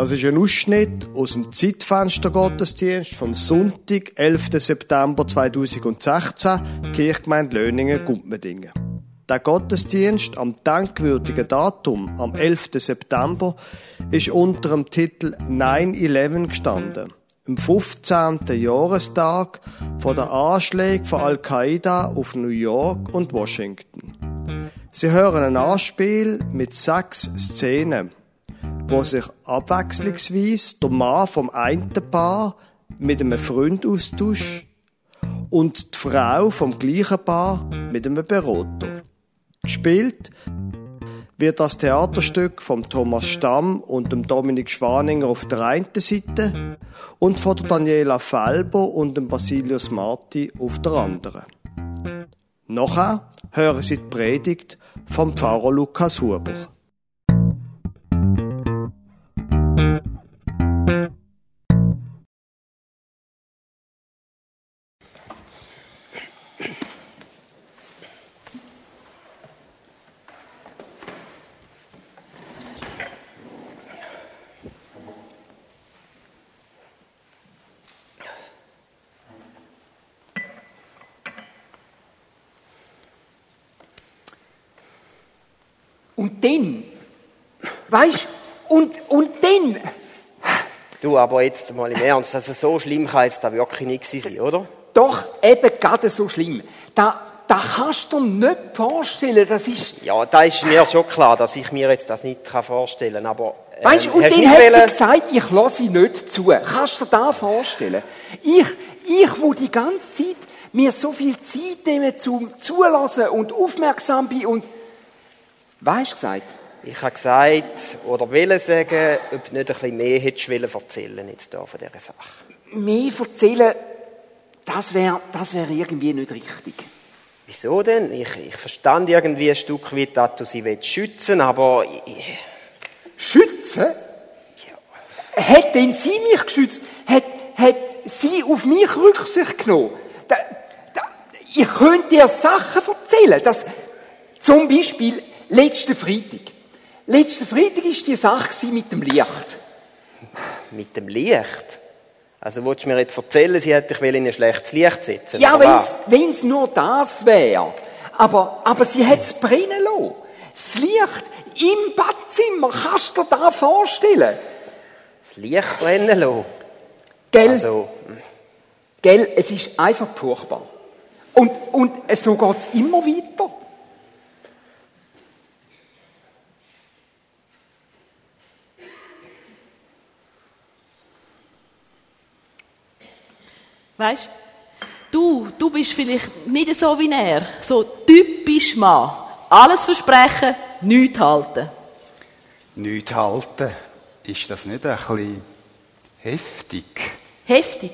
Das ist ein Ausschnitt aus dem Zeitfenster Gottesdienst vom Sonntag, 11. September 2016, Kirchgemeinde Löningen, Gumpmedingen. Der Gottesdienst am denkwürdigen Datum, am 11. September, ist unter dem Titel 9-11 gestanden. Am 15. Jahrestag von der Anschläge von Al-Qaida auf New York und Washington. Sie hören ein Anspiel mit sechs Szenen wo sich abwechslungsweise der Mann vom einen Paar mit einem Freund austauscht und die Frau vom gleichen Paar mit einem Berater. Gespielt wird das Theaterstück von Thomas Stamm und dem Dominik Schwaninger auf der einen Seite und von der Daniela Felber und dem Basilius Marti auf der anderen. Nachher hören Sie die Predigt vom Pfarrer Lukas Huber. Und dann, weißt und, und dann. Du, aber jetzt mal im Ernst, also so schlimm kann jetzt da wirklich nicht sein, oder? Doch, eben gerade so schlimm. Da, da kannst du dir nicht vorstellen, das ist... Ja, da ist mir schon klar, dass ich mir jetzt das nicht vorstellen kann, aber... Ähm, weißt du, und dann hat sie gesagt, ich lasse sie nicht zu. Kannst du dir das vorstellen? Ich, ich, wo die ganze Zeit mir so viel Zeit nehme zum Zulassen und aufmerksam bin und was hast du gesagt? Ich habe gesagt, oder will sagen, ob du nicht ein bisschen mehr hättest erzählen jetzt hier von dieser Sache. Mehr erzählen, das wäre das wär irgendwie nicht richtig. Wieso denn? Ich, ich verstand irgendwie ein Stück weit, dass du sie schützen aber... Ich... Schützen? Ja. Hat denn sie mich geschützt? Hat, hat sie auf mich Rücksicht genommen? Da, da, ich könnte dir Sachen erzählen. dass zum Beispiel Letzten Freitag. Letzten Freitag war die Sache mit dem Licht. Mit dem Licht? Also willst du mir jetzt erzählen, sie hätte dich in ein schlechtes Licht setzen Ja, wenn es nur das wäre. Aber, aber sie hat es brennen lassen. Das Licht im Badzimmer, kannst du dir das vorstellen? Das Licht brennen lassen? Gell? Also. Gell, es ist einfach furchtbar. Und, und so geht es immer weiter. Weißt du, du bist vielleicht nicht so wie er, so typisch Mann. Alles versprechen, nichts halten. Nichts halten, ist das nicht ein bisschen heftig? Heftig?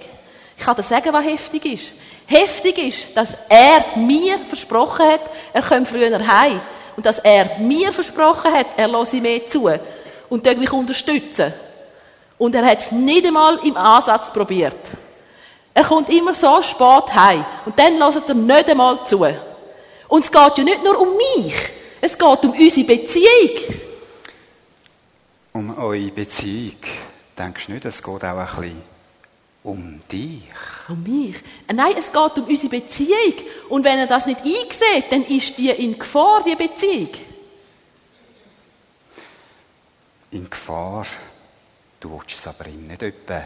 Ich kann dir sagen, was heftig ist. Heftig ist, dass er mir versprochen hat, er kommt früher heim. Und dass er mir versprochen hat, er lasse mehr zu. Und mich unterstützen. Und er hat es nicht einmal im Ansatz probiert. Er kommt immer so spät heim. Und dann lässt er nicht einmal zu. Und es geht ja nicht nur um mich. Es geht um unsere Beziehung. Um eure Beziehung. Denkst du nicht, es geht auch ein bisschen um dich? Um mich? Nein, es geht um unsere Beziehung. Und wenn er das nicht einsieht, dann ist die in Gefahr, die Beziehung. In Gefahr? Du willst es aber ihm nicht etwa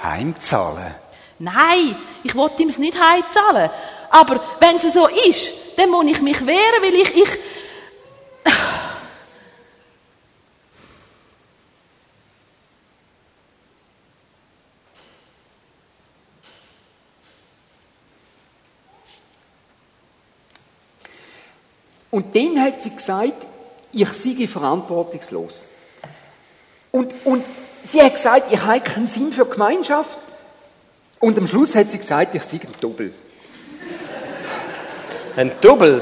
heimzahlen? Nein, ich wollte ihm es nicht heimzahlen. Aber wenn es so ist, dann muss ich mich wehren, weil ich, ich Und dann hat sie gesagt, ich sei verantwortungslos. Und, und sie hat gesagt, ich habe keinen Sinn für Gemeinschaft. Und am Schluss hat sie gesagt, ich sei ein Double. Ein Double?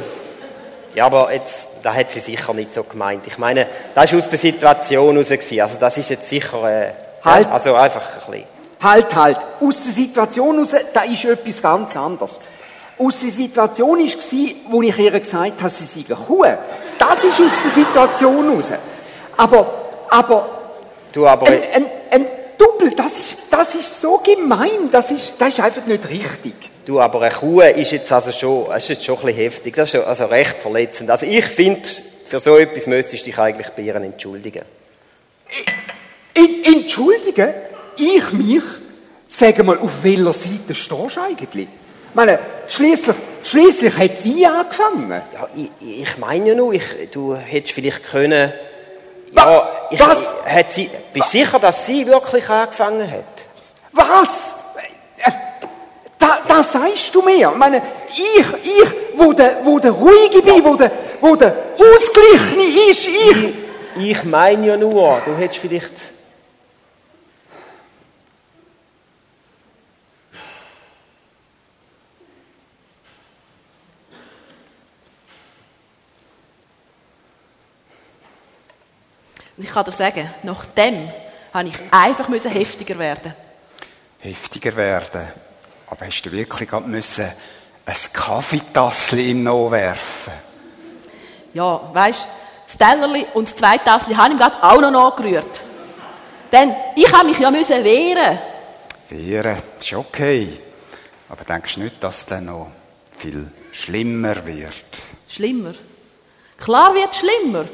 Ja, aber jetzt, da hat sie sicher nicht so gemeint. Ich meine, das war aus der Situation heraus. Also das ist jetzt sicher, äh, halt. also einfach ein bisschen. Halt, halt. Aus der Situation heraus, da ist etwas ganz anderes. Aus der Situation war, wo ich ihr gesagt habe, sie sei eine Kuh. Das ist aus der Situation heraus. Aber, aber Du aber... Ein, ein, Double, das ist, das ist so gemein, das ist, das ist einfach nicht richtig. Du, aber eine Kuh ist jetzt also schon, das ist jetzt schon ein bisschen heftig, das ist also recht verletzend. Also ich finde, für so etwas müsstest du dich eigentlich bei ihr entschuldigen. Entschuldigen? Ich mich? Sag mal, auf welcher Seite stehst du eigentlich? Ich meine, schliesslich, schliesslich hat sie angefangen. Ja, ich, ich meine ja nur, ich, du hättest vielleicht können... Ja, ich, Was? Hat sie, bist du sicher, dass sie wirklich angefangen hat? Was? Äh, Da, das sagst du mir. Ich meine, ich, ich, wo der, wo der ruhige bin, wo der, wo der ausgeglichene ist, ich. Ich meine ja nur, du hättest vielleicht... Und ich kann dir sagen, nach dem habe ich einfach müssen heftiger werden. Heftiger werden. Aber hast du wirklich gerade müssen ein Kaffeetassli ihm noch werfen? Ja, weisst, das Tellerli und das zweite Tassli habe ich gerade auch noch nachgerührt. Denn ich habe mich ja müssen wehren. Wehren, ist okay. Aber denkst du nicht, dass es dann noch viel schlimmer wird? Schlimmer. Klar wird schlimmer,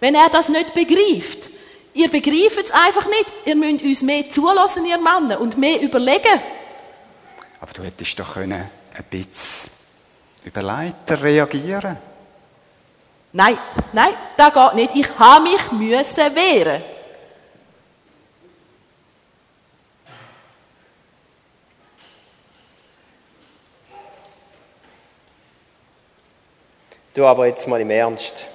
wenn er das nicht begreift. Ihr begreift es einfach nicht. Ihr müsst uns mehr zulassen, ihr Männer, und mehr überlegen. Aber du hättest doch können ein bisschen überleiter reagieren Nein, nein, das geht nicht. Ich habe mich müssen wehren. Du, aber jetzt mal im Ernst.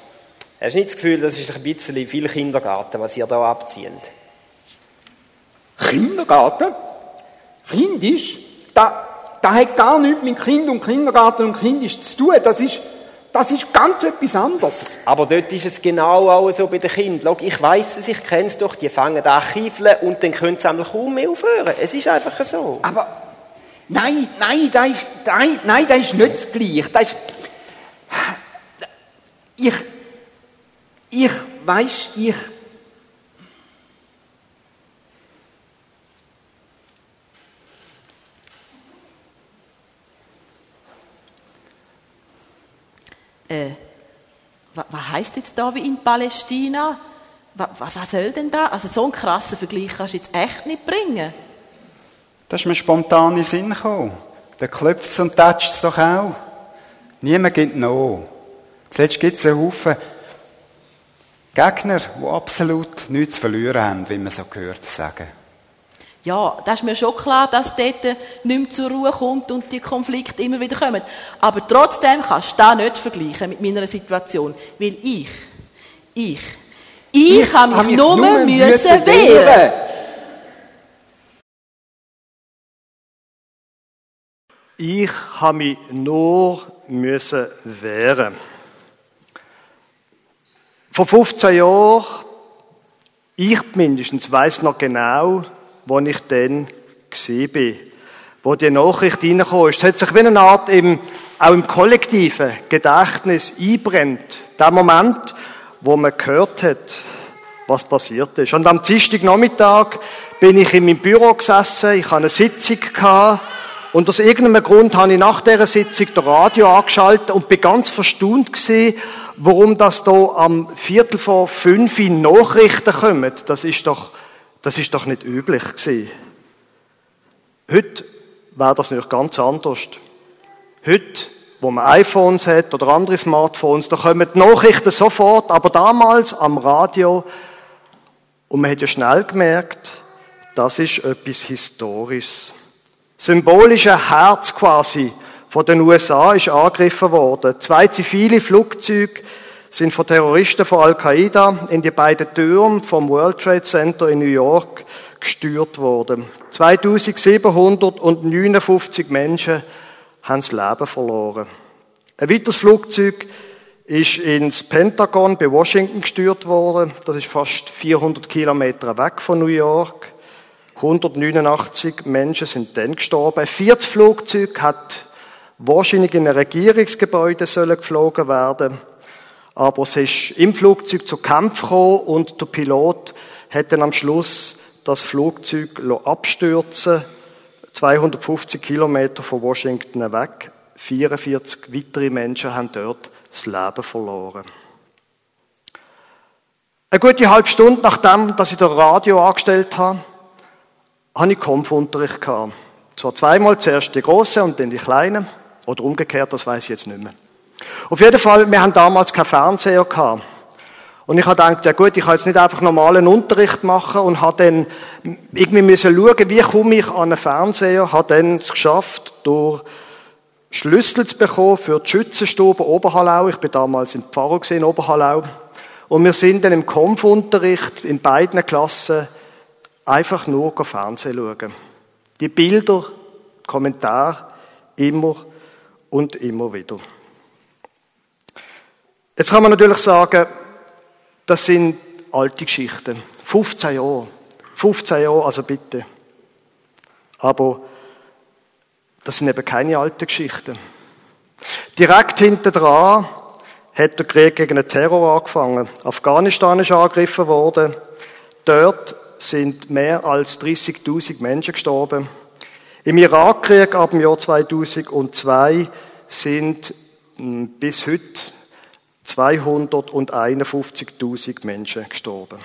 Hast du nicht das Gefühl, das ist ein bisschen viel Kindergarten, was ihr da abzieht? Kindergarten? Kindisch? Da, da hat gar nichts mit Kind und Kindergarten und Kindisch zu tun. Das ist, das ist ganz etwas anderes. Aber dort ist es genau auch so bei den Kindern. Ich weiss es, ich kenne es doch, die fangen an kiefeln und dann können sie einmal kaum mehr aufhören. Es ist einfach so. Aber nein, nein, das ist, nein, nein, das ist nicht das Gleiche. Das ist, ich, ich weiß, ich, Äh, wa- was heißt jetzt da wie in Palästina? Wa- wa- Was soll denn da? Also so einen krassen Vergleich kannst du jetzt echt nicht bringen. Das ist mir spontan in den Sinn gekommen. Der klopft es und tätscht es doch auch. Niemand gibt noch. Zuletzt gibt es einen Haufen Gegner, die absolut nichts zu verlieren haben, wie man so gehört sagen. Ja, das ist mir schon klar, dass dort nicht mehr zur Ruhe kommt und die Konflikte immer wieder kommen. Aber trotzdem kannst du das nicht vergleichen mit meiner Situation. Weil ich, ich, ich, habe mich, nur, müssen wehren. Ich habe mich nur müssen wehren. Vor 15 Jahren, ich mindestens weiß noch genau, wo ich dann war, wo die Nachricht reingekommen ist. Es hat sich wie eine Art im, auch im kollektiven Gedächtnis einbrennt. Der Moment, wo man gehört hat, was passiert ist. Und am Dienstagnachmittag bin ich in meinem Büro gesessen, ich hatte eine Sitzung gehabt, und aus irgendeinem Grund habe ich nach dieser Sitzung das Radio angeschaltet und bin ganz verstaunt gewesen, warum das da am Viertel vor fünf in Nachrichten kommt. Das ist doch, das ist doch nicht üblich gewesen. Heute wäre das nicht ganz anders. Heute, wo man iPhones hat oder andere Smartphones, da kommen die Nachrichten sofort, aber damals am Radio, und man hat ja schnell gemerkt, das ist etwas Historisches symbolische Herz quasi von den USA ist angegriffen worden. Zwei zivile Flugzeuge sind von Terroristen von Al-Qaida in die beiden Türme vom World Trade Center in New York gestürzt worden. 2759 Menschen haben das Leben verloren. Ein weiteres Flugzeug ist ins Pentagon bei Washington gestürzt worden. Das ist fast 400 Kilometer weg von New York. 189 Menschen sind dann gestorben. Ein viertes Flugzeug hat wahrscheinlich in ein Regierungsgebäude sollen geflogen werden. Aber es ist im Flugzeug zu Kämpfen gekommen und der Pilot hat dann am Schluss das Flugzeug abstürzen 250 Kilometer von Washington weg. 44 weitere Menschen haben dort das Leben verloren. Eine gute halbe Stunde nachdem, dass ich das Radio angestellt habe, hatte ich Kampfunterricht gehabt. Zwar zweimal, zuerst die große und dann die kleine. Oder umgekehrt, das weiß ich jetzt nicht mehr. Auf jeden Fall, wir haben damals keinen Fernseher gehabt. Und ich habe gedacht, ja gut, ich kann jetzt nicht einfach normalen Unterricht machen und habe dann irgendwie müssen schauen, wie komme ich an einen Fernseher, habe dann es geschafft, durch Schlüssel zu bekommen für die Schützenstube Oberhallau. Ich bin damals im Pfarrer in Oberhallau. Und wir sind dann im Kampfunterricht in beiden Klassen einfach nur Fernsehen schauen. Die Bilder, Kommentare, immer und immer wieder. Jetzt kann man natürlich sagen, das sind alte Geschichten. 15 Jahre. 15 Jahre, also bitte. Aber das sind eben keine alten Geschichten. Direkt hinter dran hat der Krieg gegen den Terror angefangen. Afghanistan ist angegriffen worden. Dort sind mehr als 30.000 Menschen gestorben. Im Irakkrieg ab dem Jahr 2002 sind hm, bis heute 251.000 Menschen gestorben.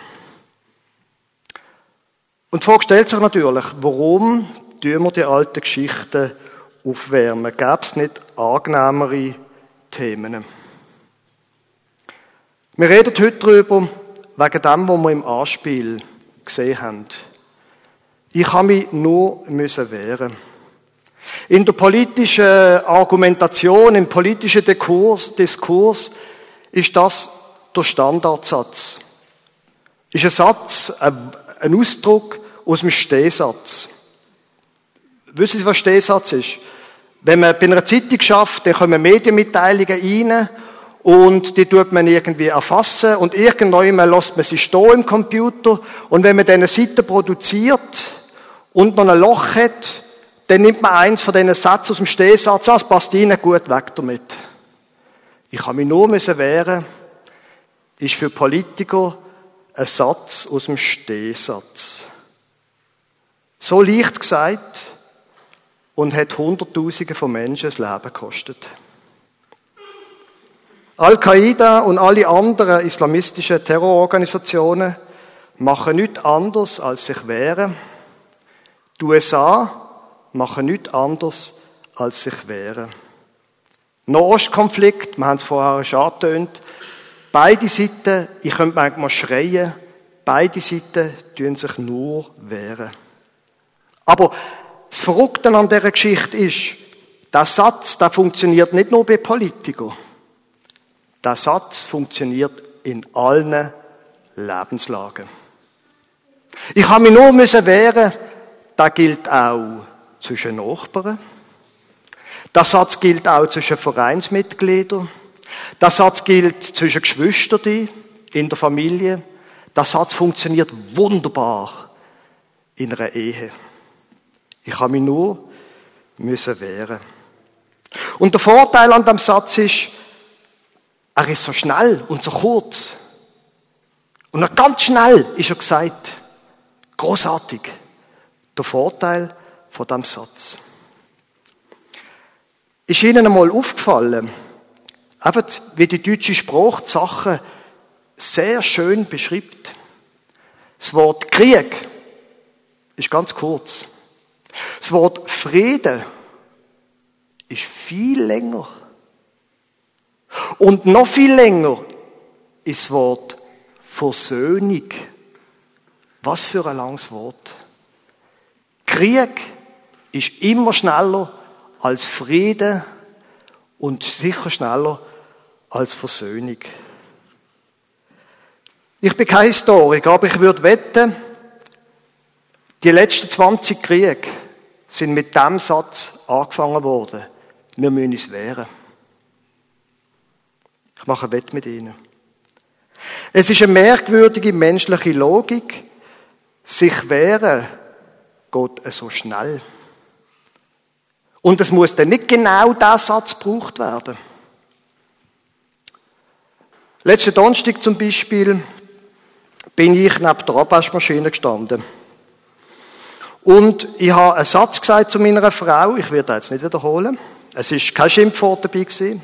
Und die Frage stellt sich natürlich, warum tun wir die alten Geschichten aufwärmen? Gäbe es nicht angenehmere Themen? Wir reden heute darüber, wegen dem, was wir im Anspiel gesehen haben. Ich habe mich nur müssen wehren. In der politischen Argumentation, im politischen Diskurs, Diskurs ist das der Standardsatz. Ist ein Satz, ein Ausdruck aus dem Stehsatz. Wissen Sie, was Stehsatz ist? Wenn man bei einer Zeitung schafft, dann kommen Medienmitteilungen rein und die tut man irgendwie erfassen und irgendwann lässt man sie stehen im Computer und wenn man eine Seite produziert und noch ein Loch hat, dann nimmt man eins von diesen Sätzen aus dem Stehsatz, das passt Ihnen gut weg damit. Ich habe mich nur wehren ist für Politiker ein Satz aus dem Stehsatz. So leicht gesagt und hat Hunderttausende von Menschen das Leben gekostet. Al-Qaida und alle anderen islamistischen Terrororganisationen machen nichts anderes, als sich wehren. Die USA machen nichts anderes, als sich wehren. Nahostkonflikt, wir haben es vorher schon angetönt, beide Seiten, ich könnte manchmal schreien, beide Seiten tun sich nur wehren. Aber das Verrückte an dieser Geschichte ist, der Satz, der funktioniert nicht nur bei Politikern. Der Satz funktioniert in allen Lebenslagen. Ich habe mich nur müssen wehren, das gilt auch zwischen Nachbarn. Der Satz gilt auch zwischen Vereinsmitgliedern. Der Satz gilt zwischen Geschwistern in der Familie. Der Satz funktioniert wunderbar in einer Ehe. Ich habe mich nur müssen wehren. Und der Vorteil an dem Satz ist, er ist so schnell und so kurz. Und noch ganz schnell ist er gesagt. Großartig. Der Vorteil von dem Satz. Ist Ihnen einmal aufgefallen, einfach wie die deutsche Sprache die Sachen sehr schön beschreibt? Das Wort Krieg ist ganz kurz. Das Wort Frieden ist viel länger. Und noch viel länger ist das Wort Versöhnung. Was für ein langes Wort. Krieg ist immer schneller als Frieden und sicher schneller als Versöhnung. Ich bin kein Historiker, aber ich würde wetten, die letzten 20 Kriege sind mit dem Satz angefangen worden. Wir müssen uns wehren. Ich mache Wett mit Ihnen. Es ist eine merkwürdige menschliche Logik, sich wehren geht so schnell. Und es muss dann nicht genau der Satz gebraucht werden. Letzten Donnerstag zum Beispiel bin ich neben der Abwaschmaschine gestanden. Und ich habe einen Satz gesagt zu meiner Frau, ich werde jetzt nicht wiederholen. Es ist kein Schimpfwort dabei gewesen.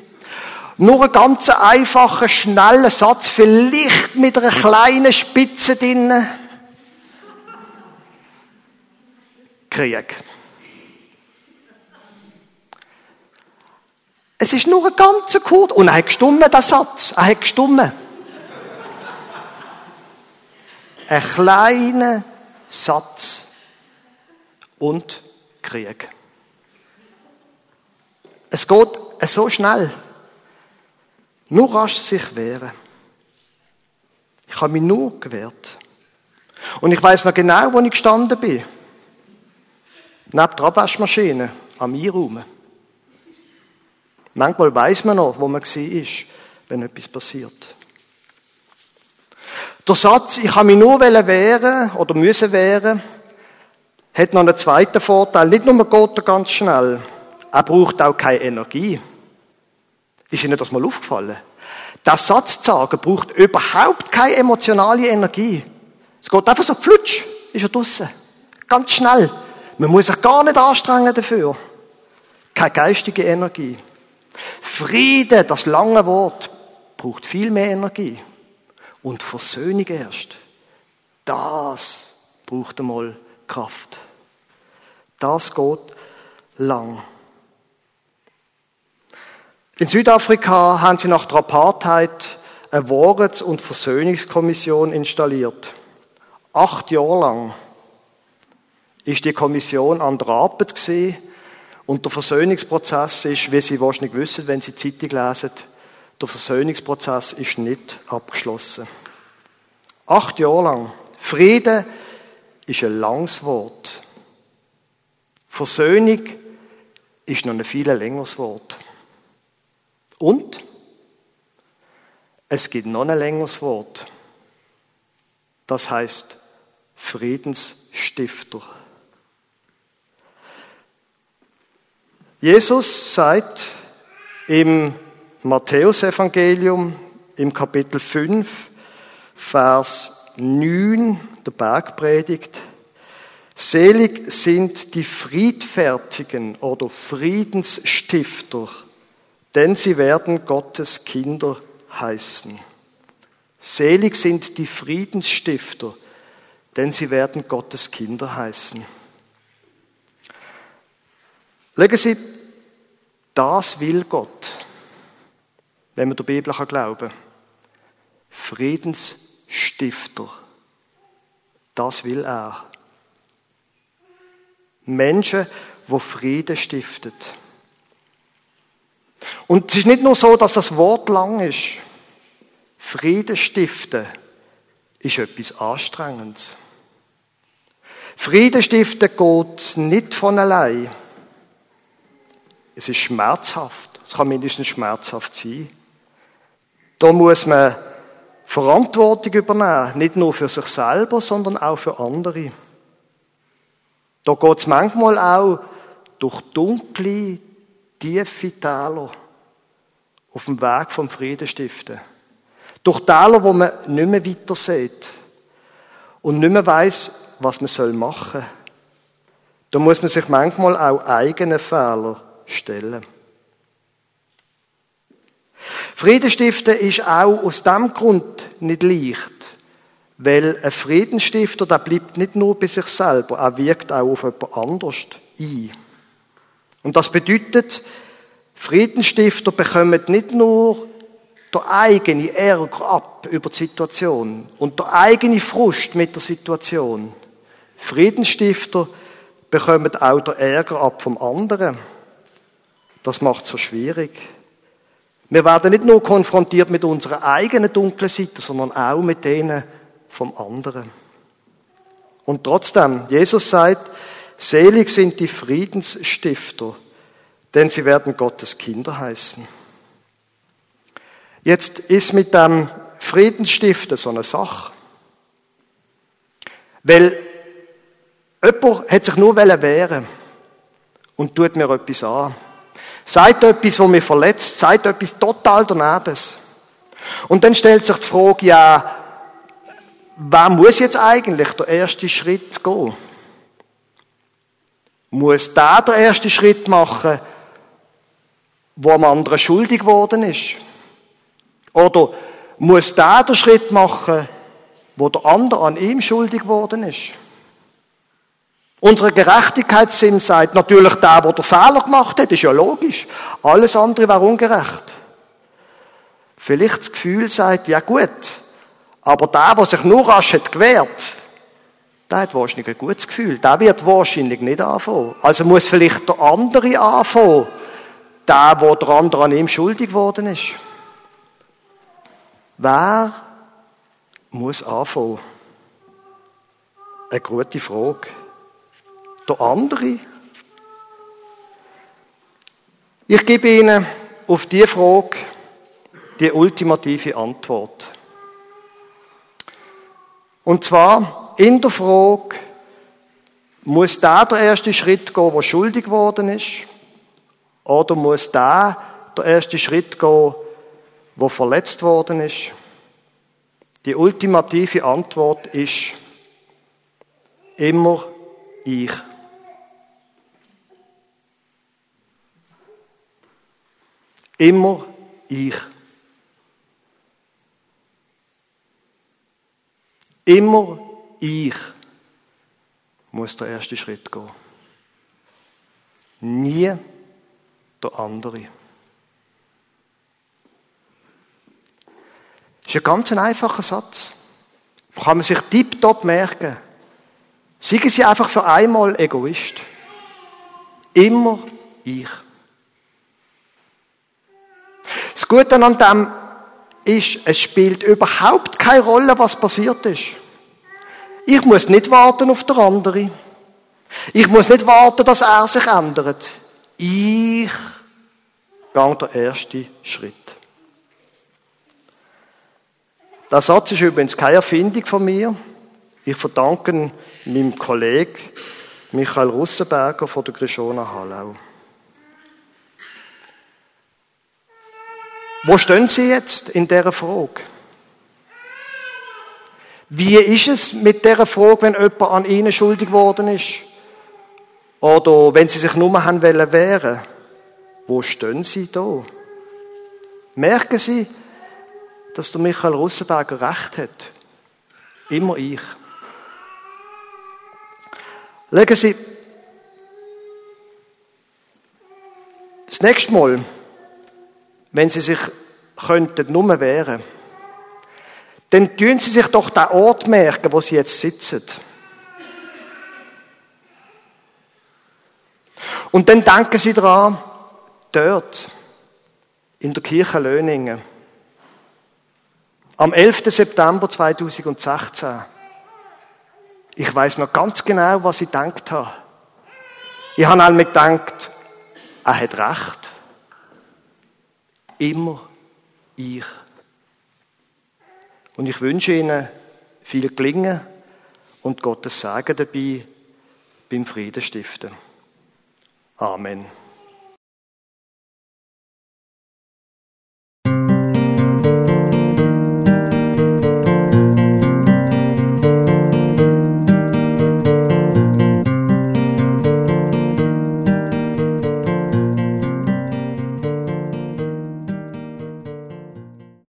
Nur ein ganz einfacher, schneller Satz, vielleicht mit einer kleinen Spitze drinnen. Krieg. Es ist nur ein ganzer Kurz. Und er hat gestummen, der Satz. Er hat gestummen. ein kleiner Satz und Krieg. Es geht so schnell. Nur rasch sich wehren. Ich habe mich nur gewehrt. Und ich weiß noch genau, wo ich gestanden bin. Neben der Abwaschmaschine, am Einraumen. Manchmal weiß man noch, wo man war, wenn etwas passiert. Der Satz, ich habe mich nur wehren oder müssen wehren, hat noch einen zweiten Vorteil. Nicht nur geht er ganz schnell, er braucht auch keine Energie. Ist Ihnen das mal aufgefallen? Der sagen braucht überhaupt keine emotionale Energie. Es geht einfach so flutsch, ist er draussen. Ganz schnell. Man muss sich gar nicht anstrengen dafür. Keine geistige Energie. Friede, das lange Wort, braucht viel mehr Energie. Und Versöhnung erst, das braucht einmal Kraft. Das geht lang. In Südafrika haben sie nach der Apartheid eine Wahrheits- und Versöhnungskommission installiert. Acht Jahre lang ist die Kommission an der Arbeit und der Versöhnungsprozess ist, wie Sie wahrscheinlich wissen, wenn Sie die Zeitung lesen, der Versöhnungsprozess ist nicht abgeschlossen. Acht Jahre lang. Frieden ist ein langes Wort. Versöhnung ist noch ein viel längeres Wort. Und es gibt noch ein längeres Wort. Das heißt Friedensstifter. Jesus sagt im Matthäusevangelium im Kapitel 5, Vers 9, der Bergpredigt, Selig sind die Friedfertigen oder Friedensstifter, denn sie werden Gottes Kinder heißen. Selig sind die Friedensstifter, denn sie werden Gottes Kinder heißen. Legen Sie, das will Gott, wenn man der Bibel glauben kann. Friedensstifter. Das will er. Menschen, wo Frieden stiftet. Und es ist nicht nur so, dass das Wort lang ist. Frieden stiften ist etwas Anstrengendes. Frieden stiften geht nicht von allein. Es ist schmerzhaft. Es kann mindestens schmerzhaft sein. Da muss man Verantwortung übernehmen, nicht nur für sich selber, sondern auch für andere. Da geht es manchmal auch durch dunkle, tiefe Täler auf dem Weg vom Friedenstiften. Durch Täler, wo man nicht mehr weiter sieht und nicht mehr weiß, was man machen soll. Da muss man sich manchmal auch eigene Fehler stellen. Friedenstiften ist auch aus dem Grund nicht leicht, weil ein Friedensstifter, der bleibt nicht nur bei sich selber, er wirkt auch auf jemand anders ein. Und das bedeutet, Friedensstifter bekommen nicht nur der eigene Ärger ab über die Situation und der eigene Frust mit der Situation. Friedensstifter bekommen auch der Ärger ab vom anderen. Das macht es so schwierig. Wir werden nicht nur konfrontiert mit unserer eigenen dunklen Seite, sondern auch mit denen vom anderen. Und trotzdem, Jesus sagt, selig sind die Friedensstifter, denn sie werden Gottes Kinder heißen. Jetzt ist mit dem Friedensstiften so eine Sache. Weil jemand hat sich nur wehren und tut mir etwas an. Sagt etwas, was mich verletzt, sagt etwas total daneben. Und dann stellt sich die Frage, ja, wer muss jetzt eigentlich der erste Schritt gehen? Muss der der erste Schritt machen, wo am anderen schuldig geworden ist? Oder muss der den Schritt machen, wo der andere an ihm schuldig geworden ist? Unser Gerechtigkeitssinn sagt natürlich der, der den Fehler gemacht hat, ist ja logisch. Alles andere wäre ungerecht. Vielleicht das Gefühl sagt, ja gut, aber der, der sich nur rasch hat gewehrt, der hat wahrscheinlich ein gutes Gefühl. Der wird wahrscheinlich nicht anfangen. Also muss vielleicht der andere anfangen. Der, wo der andere an ihm schuldig geworden ist. Wer muss anfangen? Eine gute Frage. Der andere? Ich gebe Ihnen auf diese Frage die ultimative Antwort. Und zwar in der Frage, muss der der erste Schritt gehen, der schuldig geworden ist? Oder muss der der erste Schritt gehen, der verletzt worden ist? Die ultimative Antwort ist immer ich. Immer ich. Immer ich muss der erste Schritt gehen. Nie der andere. Das ist ein ganz einfacher Satz. Kann man sich tiptop merken. Seien Sie einfach für einmal Egoist. Immer ich. Das Gute an dem ist, es spielt überhaupt keine Rolle, was passiert ist. Ich muss nicht warten auf der andere. Ich muss nicht warten, dass er sich ändert. Ich gehe der erste Schritt. Der Satz ist übrigens keine Erfindung von mir. Ich verdanke meinem Kollegen Michael Russenberger von der Grishona Hallau. Wo stehen Sie jetzt in dieser Frage? Wie ist es mit dieser Frage, wenn jemand an Ihnen schuldig geworden ist? Oder wenn Sie sich nur haben wollen wehren? Wo stehen Sie da? Merken Sie, dass der Michael Russenberger recht hat? Immer ich. Legen Sie das nächste Mal, wenn Sie sich könnten nur wehren, dann tun Sie sich doch den Ort merken, wo Sie jetzt sitzen. Und dann denken Sie daran, dort, in der Kirche Löningen, am 11. September 2016, ich weiß noch ganz genau, was ich gedacht habe. Ich habe einmal gedacht, er hat recht. Immer ich. Und ich wünsche Ihnen viel Gelingen und Gottes Segen dabei beim Friedenstiften. Amen.